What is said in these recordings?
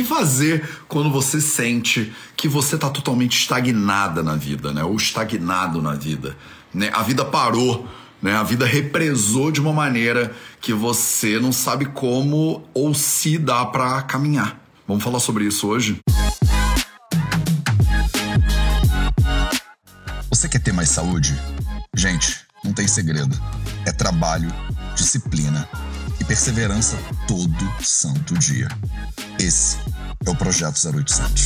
que fazer quando você sente que você está totalmente estagnada na vida, né? Ou estagnado na vida, né? A vida parou, né? A vida represou de uma maneira que você não sabe como ou se dá para caminhar. Vamos falar sobre isso hoje? Você quer ter mais saúde? Gente, não tem segredo. É trabalho, disciplina e perseverança todo santo dia. Esse é o Projeto 0800.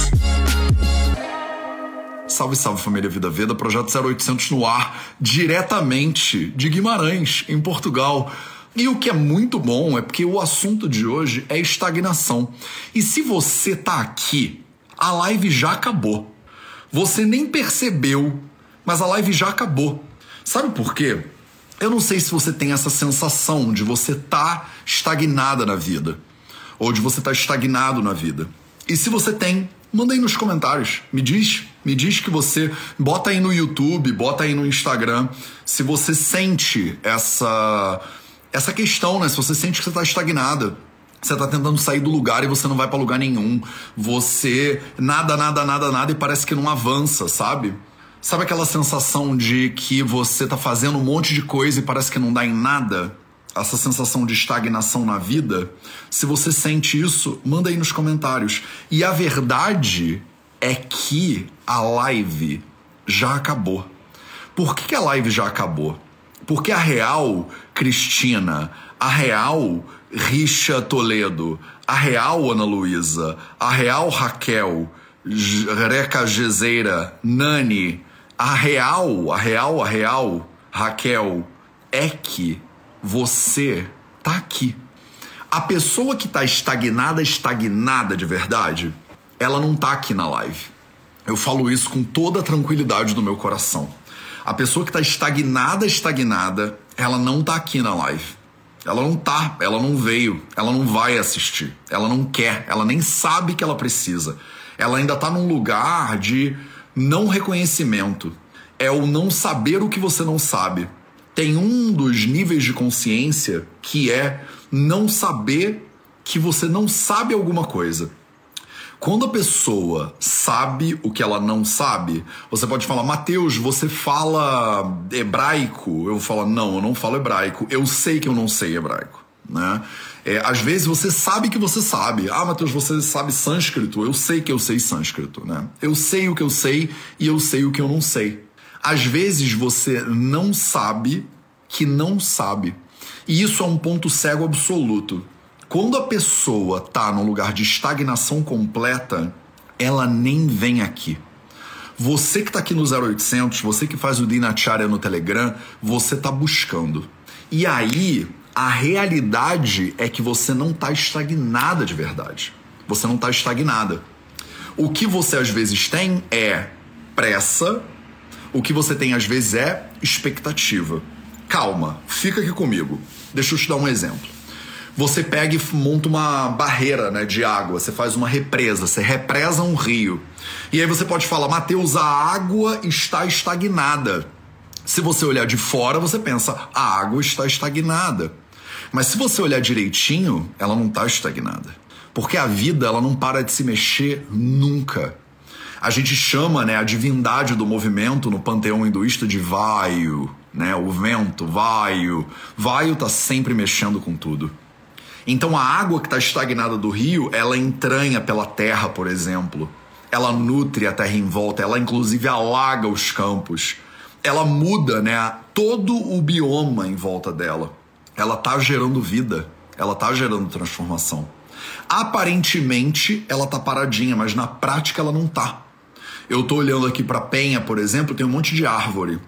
Salve, salve família Vida Veda, Projeto 0800 no ar, diretamente de Guimarães, em Portugal. E o que é muito bom é porque o assunto de hoje é estagnação. E se você tá aqui, a live já acabou. Você nem percebeu, mas a live já acabou. Sabe por quê? Eu não sei se você tem essa sensação de você tá estagnada na vida, ou de você estar tá estagnado na vida. E se você tem, manda aí nos comentários. Me diz, me diz que você bota aí no YouTube, bota aí no Instagram, se você sente essa essa questão, né? Se você sente que você está estagnada, você está tentando sair do lugar e você não vai para lugar nenhum. Você nada, nada, nada, nada e parece que não avança, sabe? Sabe aquela sensação de que você tá fazendo um monte de coisa e parece que não dá em nada? Essa sensação de estagnação na vida? Se você sente isso, manda aí nos comentários. E a verdade é que a live já acabou. Por que, a live já acabou? Porque a real Cristina, a real Richa Toledo, a real Ana Luísa, a real Raquel, Reca Gezeira, Nani, a real, a real, a real, Raquel, é que você tá aqui. A pessoa que tá estagnada, estagnada de verdade, ela não tá aqui na live. Eu falo isso com toda a tranquilidade do meu coração. A pessoa que tá estagnada, estagnada, ela não tá aqui na live. Ela não tá, ela não veio, ela não vai assistir, ela não quer, ela nem sabe que ela precisa. Ela ainda tá num lugar de não reconhecimento é o não saber o que você não sabe. Tem um dos níveis de consciência que é não saber que você não sabe alguma coisa. Quando a pessoa sabe o que ela não sabe, você pode falar, Mateus, você fala hebraico? Eu falo, não, eu não falo hebraico. Eu sei que eu não sei hebraico. Né? É, às vezes você sabe que você sabe. Ah, Matheus, você sabe sânscrito? Eu sei que eu sei sânscrito, né? Eu sei o que eu sei e eu sei o que eu não sei. Às vezes você não sabe que não sabe. E isso é um ponto cego absoluto. Quando a pessoa tá num lugar de estagnação completa, ela nem vem aqui. Você que tá aqui no 0800, você que faz o Dinacharya no Telegram, você tá buscando. E aí, a realidade é que você não está estagnada de verdade. Você não está estagnada. O que você às vezes tem é pressa, o que você tem às vezes é expectativa. Calma, fica aqui comigo. Deixa eu te dar um exemplo. Você pega e monta uma barreira né, de água, você faz uma represa, você represa um rio. E aí você pode falar, Mateus, a água está estagnada. Se você olhar de fora, você pensa, a água está estagnada. Mas se você olhar direitinho, ela não está estagnada. Porque a vida ela não para de se mexer nunca. A gente chama né, a divindade do movimento no panteão hinduísta de Vaio, né, o vento, Vaio. Vaio está sempre mexendo com tudo. Então a água que está estagnada do rio, ela entranha pela terra, por exemplo. Ela nutre a terra em volta, ela inclusive alaga os campos. Ela muda né, todo o bioma em volta dela ela tá gerando vida, ela tá gerando transformação. Aparentemente ela tá paradinha, mas na prática ela não tá. Eu tô olhando aqui para Penha, por exemplo, tem um monte de árvore.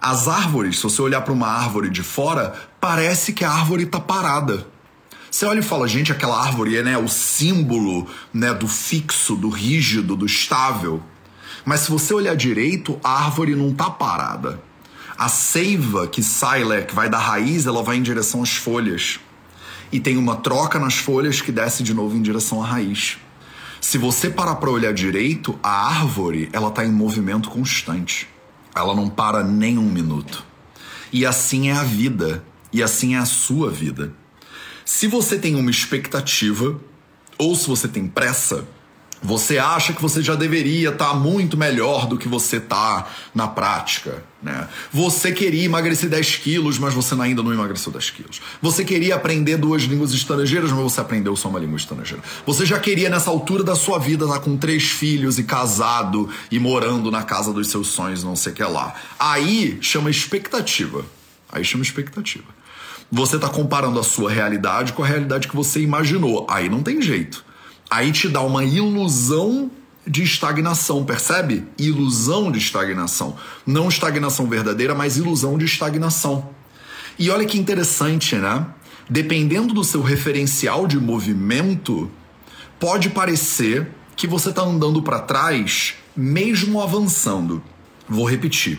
As árvores, se você olhar para uma árvore de fora, parece que a árvore tá parada. Você olha e fala, gente, aquela árvore é né, o símbolo né, do fixo, do rígido, do estável. Mas se você olhar direito, a árvore não tá parada. A seiva que sai, né, que vai da raiz, ela vai em direção às folhas. E tem uma troca nas folhas que desce de novo em direção à raiz. Se você parar para olhar direito, a árvore ela está em movimento constante. Ela não para nem um minuto. E assim é a vida. E assim é a sua vida. Se você tem uma expectativa, ou se você tem pressa, você acha que você já deveria estar tá muito melhor do que você está na prática, né? Você queria emagrecer 10 quilos, mas você ainda não emagreceu 10 quilos. Você queria aprender duas línguas estrangeiras, mas você aprendeu só uma língua estrangeira. Você já queria, nessa altura da sua vida, estar tá com três filhos e casado e morando na casa dos seus sonhos, não sei o que lá. Aí chama expectativa. Aí chama expectativa. Você está comparando a sua realidade com a realidade que você imaginou. Aí não tem jeito aí te dá uma ilusão de estagnação, percebe? Ilusão de estagnação. Não estagnação verdadeira, mas ilusão de estagnação. E olha que interessante, né? Dependendo do seu referencial de movimento, pode parecer que você está andando para trás, mesmo avançando. Vou repetir.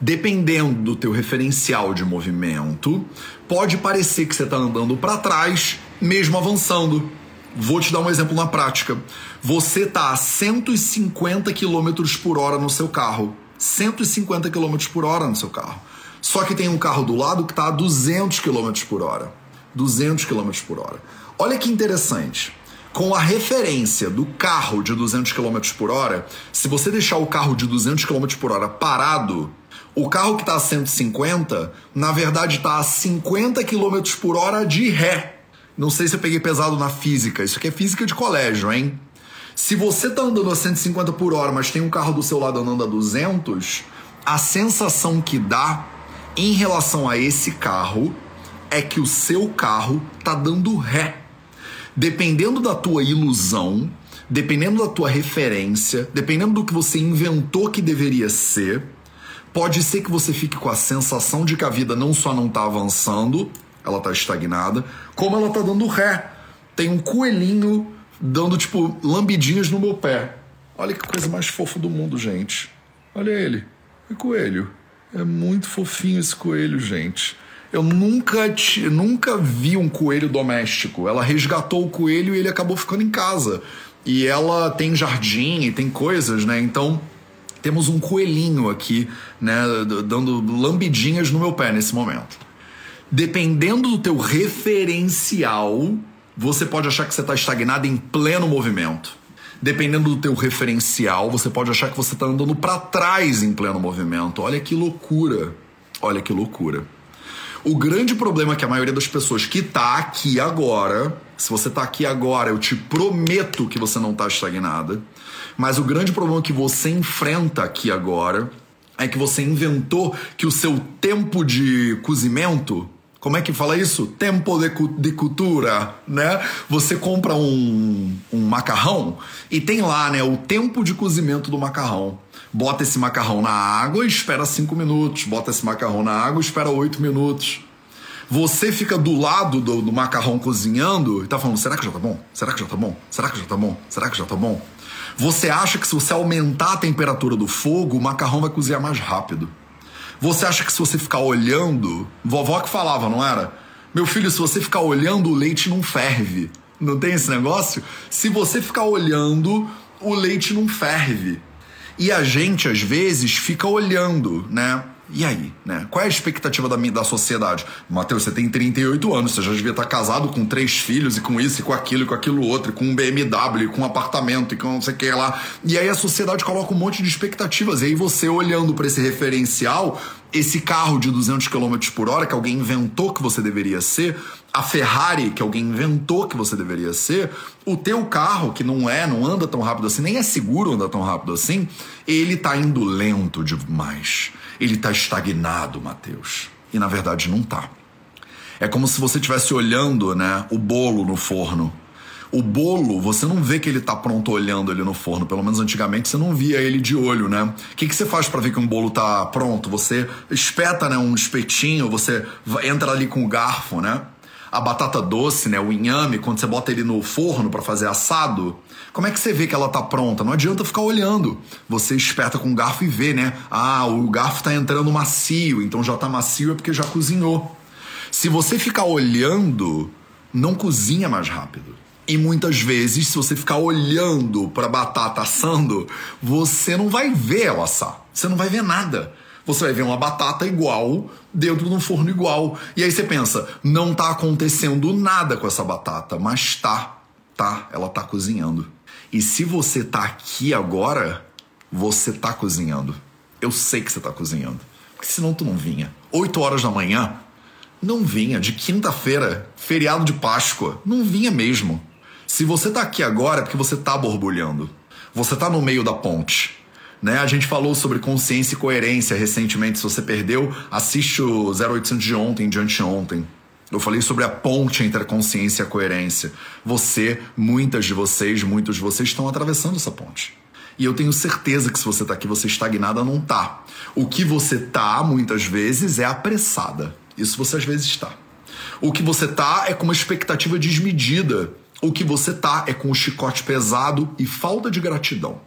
Dependendo do teu referencial de movimento, pode parecer que você está andando para trás, mesmo avançando. Vou te dar um exemplo na prática. Você tá a 150 km por hora no seu carro. 150 km por hora no seu carro. Só que tem um carro do lado que está a 200 km por hora. 200 km por hora. Olha que interessante. Com a referência do carro de 200 km por hora, se você deixar o carro de 200 km por hora parado, o carro que está a 150, na verdade está a 50 km por hora de ré. Não sei se eu peguei pesado na física. Isso aqui é física de colégio, hein? Se você tá andando a 150 por hora, mas tem um carro do seu lado andando a 200, a sensação que dá em relação a esse carro é que o seu carro tá dando ré. Dependendo da tua ilusão, dependendo da tua referência, dependendo do que você inventou que deveria ser, pode ser que você fique com a sensação de que a vida não só não tá avançando, ela tá estagnada, como ela tá dando ré. Tem um coelhinho dando, tipo, lambidinhas no meu pé. Olha que coisa mais fofa do mundo, gente. Olha ele. É coelho. É muito fofinho esse coelho, gente. Eu nunca, te, nunca vi um coelho doméstico. Ela resgatou o coelho e ele acabou ficando em casa. E ela tem jardim e tem coisas, né? Então temos um coelhinho aqui, né? Dando lambidinhas no meu pé nesse momento dependendo do teu referencial, você pode achar que você está estagnado em pleno movimento. Dependendo do teu referencial, você pode achar que você está andando para trás em pleno movimento. Olha que loucura. Olha que loucura. O grande problema é que a maioria das pessoas que está aqui agora, se você está aqui agora, eu te prometo que você não está estagnada. Mas o grande problema que você enfrenta aqui agora é que você inventou que o seu tempo de cozimento como é que fala isso? Tempo de, de cultura, né? Você compra um, um macarrão e tem lá, né, o tempo de cozimento do macarrão. Bota esse macarrão na água e espera 5 minutos. Bota esse macarrão na água e espera 8 minutos. Você fica do lado do, do, macarrão cozinhando e tá falando: será que já tá bom? Será que já tá bom? Será que já tá bom? Será que já tá bom? Você acha que se você aumentar a temperatura do fogo, o macarrão vai cozinhar mais rápido. Você acha que se você ficar olhando. Vovó que falava, não era? Meu filho, se você ficar olhando, o leite não ferve. Não tem esse negócio? Se você ficar olhando, o leite não ferve. E a gente, às vezes, fica olhando, né? E aí, né? Qual é a expectativa da, da sociedade? Matheus, você tem 38 anos, você já devia estar casado com três filhos e com isso e com aquilo e com aquilo outro, e com um BMW, e com um apartamento e com não sei o que lá. E aí a sociedade coloca um monte de expectativas. E aí você olhando para esse referencial, esse carro de 200 km por hora que alguém inventou que você deveria ser, a Ferrari que alguém inventou que você deveria ser, o teu carro que não é, não anda tão rápido assim, nem é seguro andar tão rápido assim, ele tá indo lento demais ele está estagnado, Mateus. E na verdade não está. É como se você estivesse olhando, né, o bolo no forno. O bolo, você não vê que ele está pronto olhando ele no forno. Pelo menos antigamente você não via ele de olho, né? O que, que você faz para ver que um bolo está pronto? Você espeta, né, um espetinho, você entra ali com o garfo, né? A batata doce, né, o inhame, quando você bota ele no forno para fazer assado, como é que você vê que ela tá pronta? Não adianta ficar olhando. Você espeta com o garfo e vê, né? Ah, o garfo tá entrando macio, então já tá macio é porque já cozinhou. Se você ficar olhando, não cozinha mais rápido. E muitas vezes, se você ficar olhando para batata assando, você não vai ver ela assar. Você não vai ver nada. Você vai ver uma batata igual dentro de um forno igual. E aí você pensa, não tá acontecendo nada com essa batata, mas tá Tá, ela tá cozinhando. E se você tá aqui agora, você tá cozinhando. Eu sei que você tá cozinhando. Porque senão tu não vinha. 8 horas da manhã, não vinha. De quinta-feira, feriado de Páscoa, não vinha mesmo. Se você tá aqui agora é porque você tá borbulhando. Você tá no meio da ponte. Né? A gente falou sobre consciência e coerência recentemente. Se você perdeu, assiste o 0800 de ontem, de anteontem. Eu falei sobre a ponte entre a consciência e a coerência. Você, muitas de vocês, muitos de vocês estão atravessando essa ponte. E eu tenho certeza que se você está aqui, você estagnada não tá. O que você tá, muitas vezes, é apressada. Isso você às vezes está. O que você tá é com uma expectativa desmedida. O que você tá é com o chicote pesado e falta de gratidão.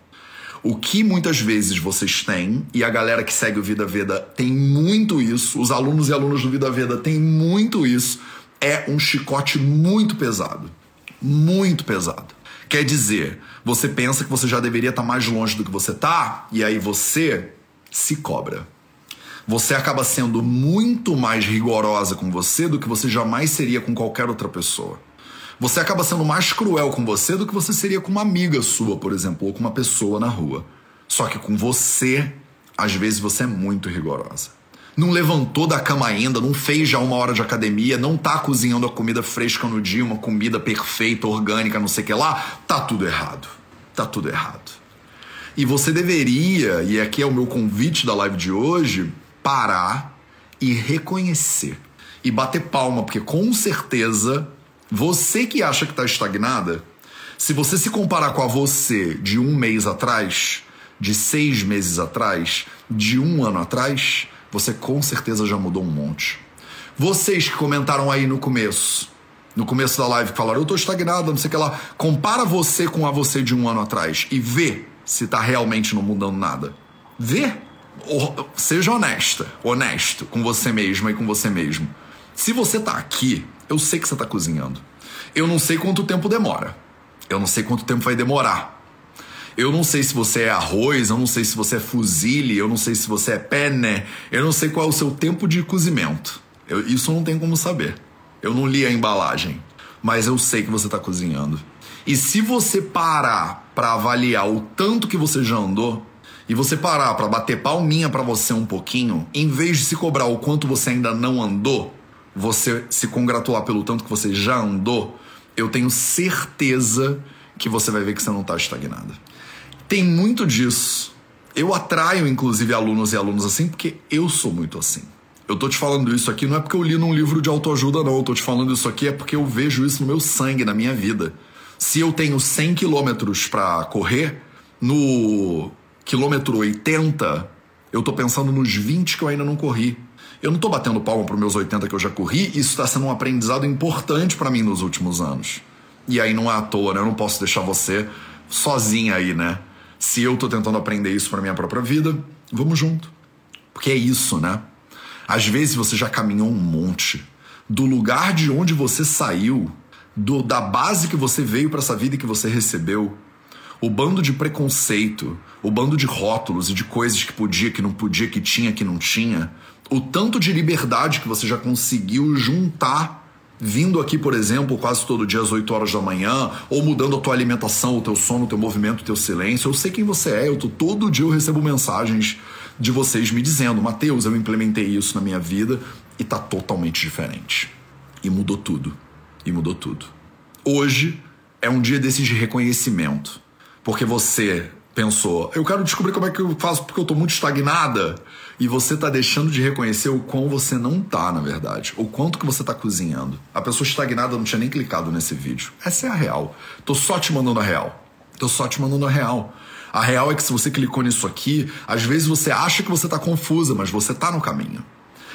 O que muitas vezes vocês têm, e a galera que segue o Vida Veda tem muito isso, os alunos e alunas do Vida Veda têm muito isso, é um chicote muito pesado. Muito pesado. Quer dizer, você pensa que você já deveria estar mais longe do que você está, e aí você se cobra. Você acaba sendo muito mais rigorosa com você do que você jamais seria com qualquer outra pessoa. Você acaba sendo mais cruel com você do que você seria com uma amiga sua, por exemplo, ou com uma pessoa na rua. Só que com você, às vezes você é muito rigorosa. Não levantou da cama ainda, não fez já uma hora de academia, não tá cozinhando a comida fresca no dia, uma comida perfeita, orgânica, não sei o que lá, tá tudo errado. Tá tudo errado. E você deveria, e aqui é o meu convite da live de hoje, parar e reconhecer. E bater palma, porque com certeza você que acha que está estagnada, se você se comparar com a você de um mês atrás, de seis meses atrás, de um ano atrás, você com certeza já mudou um monte. Vocês que comentaram aí no começo, no começo da live, que falaram, eu tô estagnada, não sei o que lá. Compara você com a você de um ano atrás e vê se tá realmente não mudando nada. Vê. Seja honesta, honesto com você mesma e com você mesmo. Se você tá aqui eu sei que você está cozinhando. Eu não sei quanto tempo demora. Eu não sei quanto tempo vai demorar. Eu não sei se você é arroz, eu não sei se você é fuzile, eu não sei se você é penne, eu não sei qual é o seu tempo de cozimento. Eu, isso não tenho como saber. Eu não li a embalagem, mas eu sei que você está cozinhando. E se você parar para avaliar o tanto que você já andou, e você parar para bater palminha para você um pouquinho, em vez de se cobrar o quanto você ainda não andou, você se congratular pelo tanto que você já andou, eu tenho certeza que você vai ver que você não está estagnada. Tem muito disso. Eu atraio, inclusive, alunos e alunos assim, porque eu sou muito assim. Eu tô te falando isso aqui não é porque eu li num livro de autoajuda, não. Eu tô te falando isso aqui é porque eu vejo isso no meu sangue, na minha vida. Se eu tenho 100 quilômetros para correr, no quilômetro 80, eu tô pensando nos 20 que eu ainda não corri. Eu não estou batendo palma para os meus 80 que eu já corri, isso está sendo um aprendizado importante para mim nos últimos anos. E aí não é à toa, né? Eu não posso deixar você sozinha aí, né? Se eu estou tentando aprender isso para minha própria vida, vamos junto. Porque é isso, né? Às vezes você já caminhou um monte do lugar de onde você saiu, do, da base que você veio para essa vida e que você recebeu, o bando de preconceito, o bando de rótulos e de coisas que podia, que não podia, que tinha, que não tinha, o tanto de liberdade que você já conseguiu juntar vindo aqui, por exemplo, quase todo dia às 8 horas da manhã, ou mudando a tua alimentação, o teu sono, o teu movimento, o teu silêncio. Eu sei quem você é, eu tô, todo dia eu recebo mensagens de vocês me dizendo, Mateus, eu implementei isso na minha vida e tá totalmente diferente. E mudou tudo. E mudou tudo. Hoje é um dia desses de reconhecimento. Porque você pensou, eu quero descobrir como é que eu faço porque eu tô muito estagnada. E você tá deixando de reconhecer o quão você não tá, na verdade. O quanto que você tá cozinhando. A pessoa estagnada não tinha nem clicado nesse vídeo. Essa é a real. Tô só te mandando a real. Tô só te mandando a real. A real é que se você clicou nisso aqui, às vezes você acha que você tá confusa, mas você tá no caminho.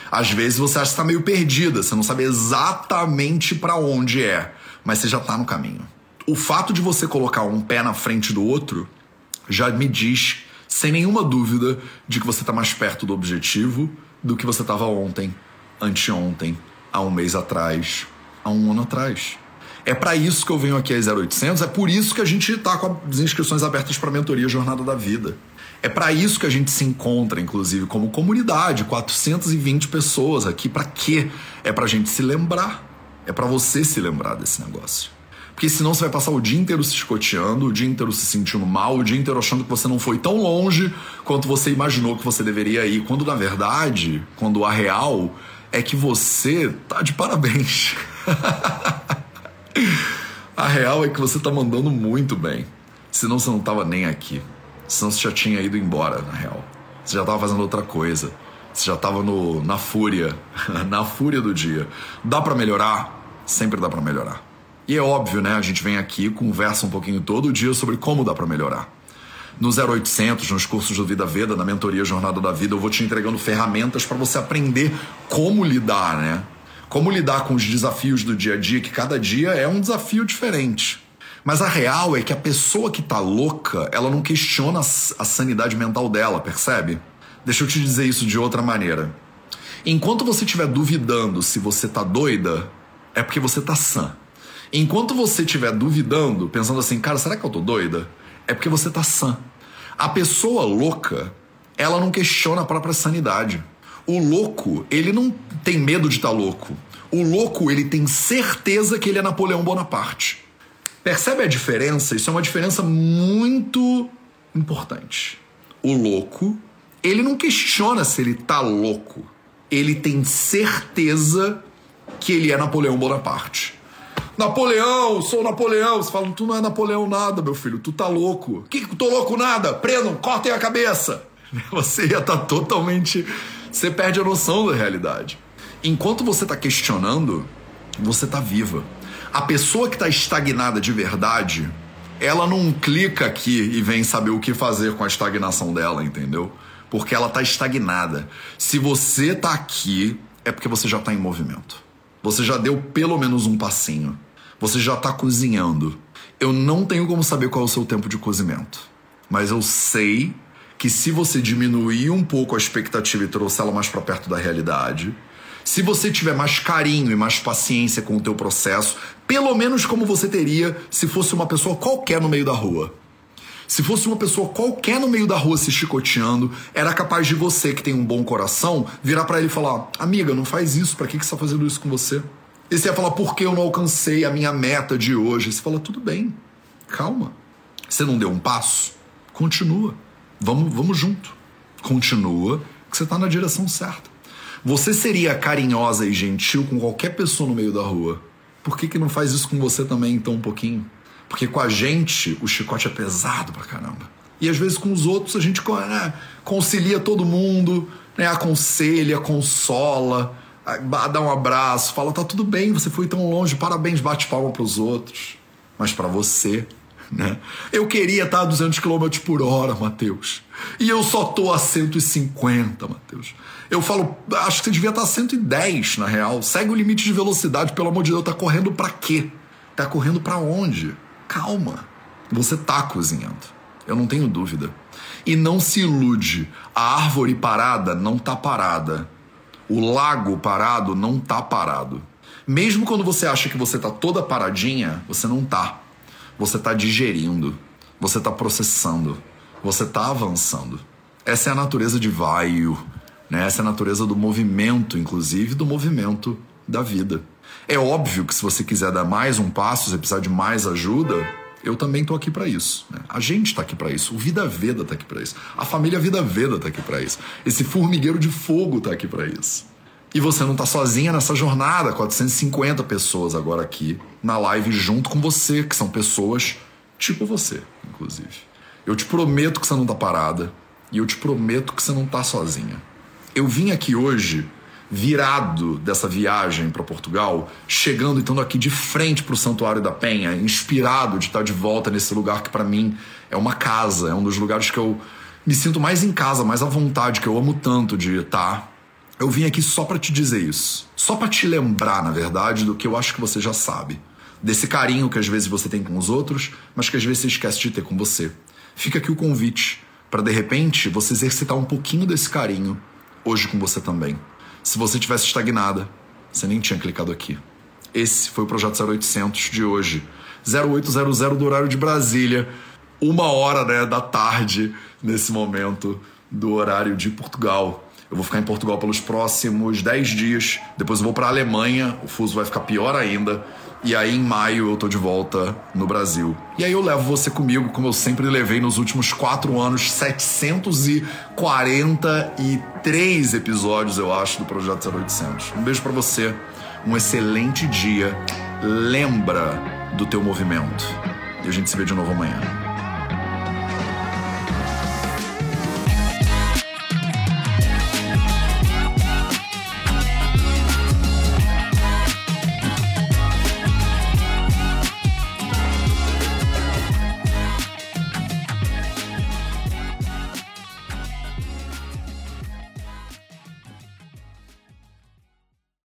Às vezes você acha que tá meio perdida, você não sabe exatamente para onde é, mas você já tá no caminho. O fato de você colocar um pé na frente do outro já me diz, sem nenhuma dúvida, de que você está mais perto do objetivo do que você estava ontem, anteontem, há um mês atrás, há um ano atrás. É para isso que eu venho aqui às 0800, é por isso que a gente está com as inscrições abertas para a mentoria Jornada da Vida. É para isso que a gente se encontra, inclusive, como comunidade, 420 pessoas aqui. Para quê? É para a gente se lembrar. É para você se lembrar desse negócio. Porque senão você vai passar o dia inteiro se escoteando, o dia inteiro se sentindo mal, o dia inteiro achando que você não foi tão longe quanto você imaginou que você deveria ir. Quando na verdade, quando a real é que você tá de parabéns. a real é que você tá mandando muito bem. Senão você não tava nem aqui. Senão você já tinha ido embora, na real. Você já tava fazendo outra coisa. Você já tava no, na fúria, na fúria do dia. Dá para melhorar? Sempre dá para melhorar. E é óbvio, né? A gente vem aqui, conversa um pouquinho todo dia sobre como dá para melhorar. No 0800, nos cursos do Vida Veda, na mentoria Jornada da Vida, eu vou te entregando ferramentas para você aprender como lidar, né? Como lidar com os desafios do dia a dia, que cada dia é um desafio diferente. Mas a real é que a pessoa que tá louca, ela não questiona a sanidade mental dela, percebe? Deixa eu te dizer isso de outra maneira. Enquanto você estiver duvidando se você tá doida, é porque você tá sã. Enquanto você estiver duvidando, pensando assim, cara, será que eu tô doida? É porque você tá sã. A pessoa louca, ela não questiona a própria sanidade. O louco, ele não tem medo de estar tá louco. O louco, ele tem certeza que ele é Napoleão Bonaparte. Percebe a diferença? Isso é uma diferença muito importante. O louco, ele não questiona se ele tá louco. Ele tem certeza que ele é Napoleão Bonaparte. Napoleão, sou Napoleão. Você fala, tu não é Napoleão nada, meu filho, tu tá louco. Que que tô louco nada? Prendam, cortem a cabeça. Você ia estar tá totalmente. Você perde a noção da realidade. Enquanto você está questionando, você está viva. A pessoa que está estagnada de verdade, ela não clica aqui e vem saber o que fazer com a estagnação dela, entendeu? Porque ela está estagnada. Se você está aqui, é porque você já está em movimento. Você já deu pelo menos um passinho. Você já está cozinhando. Eu não tenho como saber qual é o seu tempo de cozimento, mas eu sei que se você diminuir um pouco a expectativa e trouxer ela mais para perto da realidade, se você tiver mais carinho e mais paciência com o teu processo, pelo menos como você teria se fosse uma pessoa qualquer no meio da rua. Se fosse uma pessoa qualquer no meio da rua se chicoteando, era capaz de você, que tem um bom coração, virar para ele e falar: Amiga, não faz isso, para que, que você tá fazendo isso com você? E você ia falar, por que eu não alcancei a minha meta de hoje? Você fala, tudo bem, calma. Você não deu um passo? Continua. Vamos, vamos junto. Continua, que você está na direção certa. Você seria carinhosa e gentil com qualquer pessoa no meio da rua. Por que, que não faz isso com você também, então, um pouquinho? Porque com a gente, o chicote é pesado pra caramba. E às vezes com os outros a gente né, concilia todo mundo, né, aconselha, consola dá um abraço, fala tá tudo bem, você foi tão longe, parabéns, bate palma para os outros, mas para você, né? Eu queria estar a 200 km por hora, Mateus, e eu só tô a 150, Mateus. Eu falo, acho que você devia estar a 110 na real. Segue o limite de velocidade, pelo amor de Deus, tá correndo para quê? Tá correndo para onde? Calma. Você tá cozinhando. Eu não tenho dúvida. E não se ilude. A árvore parada não tá parada o lago parado não tá parado. Mesmo quando você acha que você tá toda paradinha, você não tá. Você tá digerindo, você tá processando, você tá avançando. Essa é a natureza de vaio, né? Essa é a natureza do movimento, inclusive do movimento da vida. É óbvio que se você quiser dar mais um passo, se precisar de mais ajuda, eu também tô aqui para isso. Né? A gente tá aqui para isso. O Vida Veda tá aqui para isso. A família Vida Veda tá aqui para isso. Esse formigueiro de fogo tá aqui para isso. E você não tá sozinha nessa jornada, 450 pessoas agora aqui na live junto com você, que são pessoas tipo você, inclusive. Eu te prometo que você não tá parada e eu te prometo que você não tá sozinha. Eu vim aqui hoje virado dessa viagem para Portugal, chegando e estando aqui de frente para o Santuário da Penha, inspirado de estar de volta nesse lugar que para mim é uma casa, é um dos lugares que eu me sinto mais em casa, mais à vontade, que eu amo tanto de estar. Eu vim aqui só para te dizer isso, só para te lembrar, na verdade, do que eu acho que você já sabe, desse carinho que às vezes você tem com os outros, mas que às vezes você esquece de ter com você. Fica aqui o convite para de repente você exercitar um pouquinho desse carinho hoje com você também. Se você tivesse estagnada, você nem tinha clicado aqui. Esse foi o projeto 0800 de hoje. 0800 do horário de Brasília. Uma hora né, da tarde, nesse momento, do horário de Portugal. Eu vou ficar em Portugal pelos próximos 10 dias. Depois eu vou para a Alemanha. O fuso vai ficar pior ainda. E aí, em maio, eu tô de volta no Brasil. E aí, eu levo você comigo, como eu sempre levei nos últimos quatro anos 743 episódios, eu acho, do Projeto 0800. Um beijo para você, um excelente dia. Lembra do teu movimento. E a gente se vê de novo amanhã.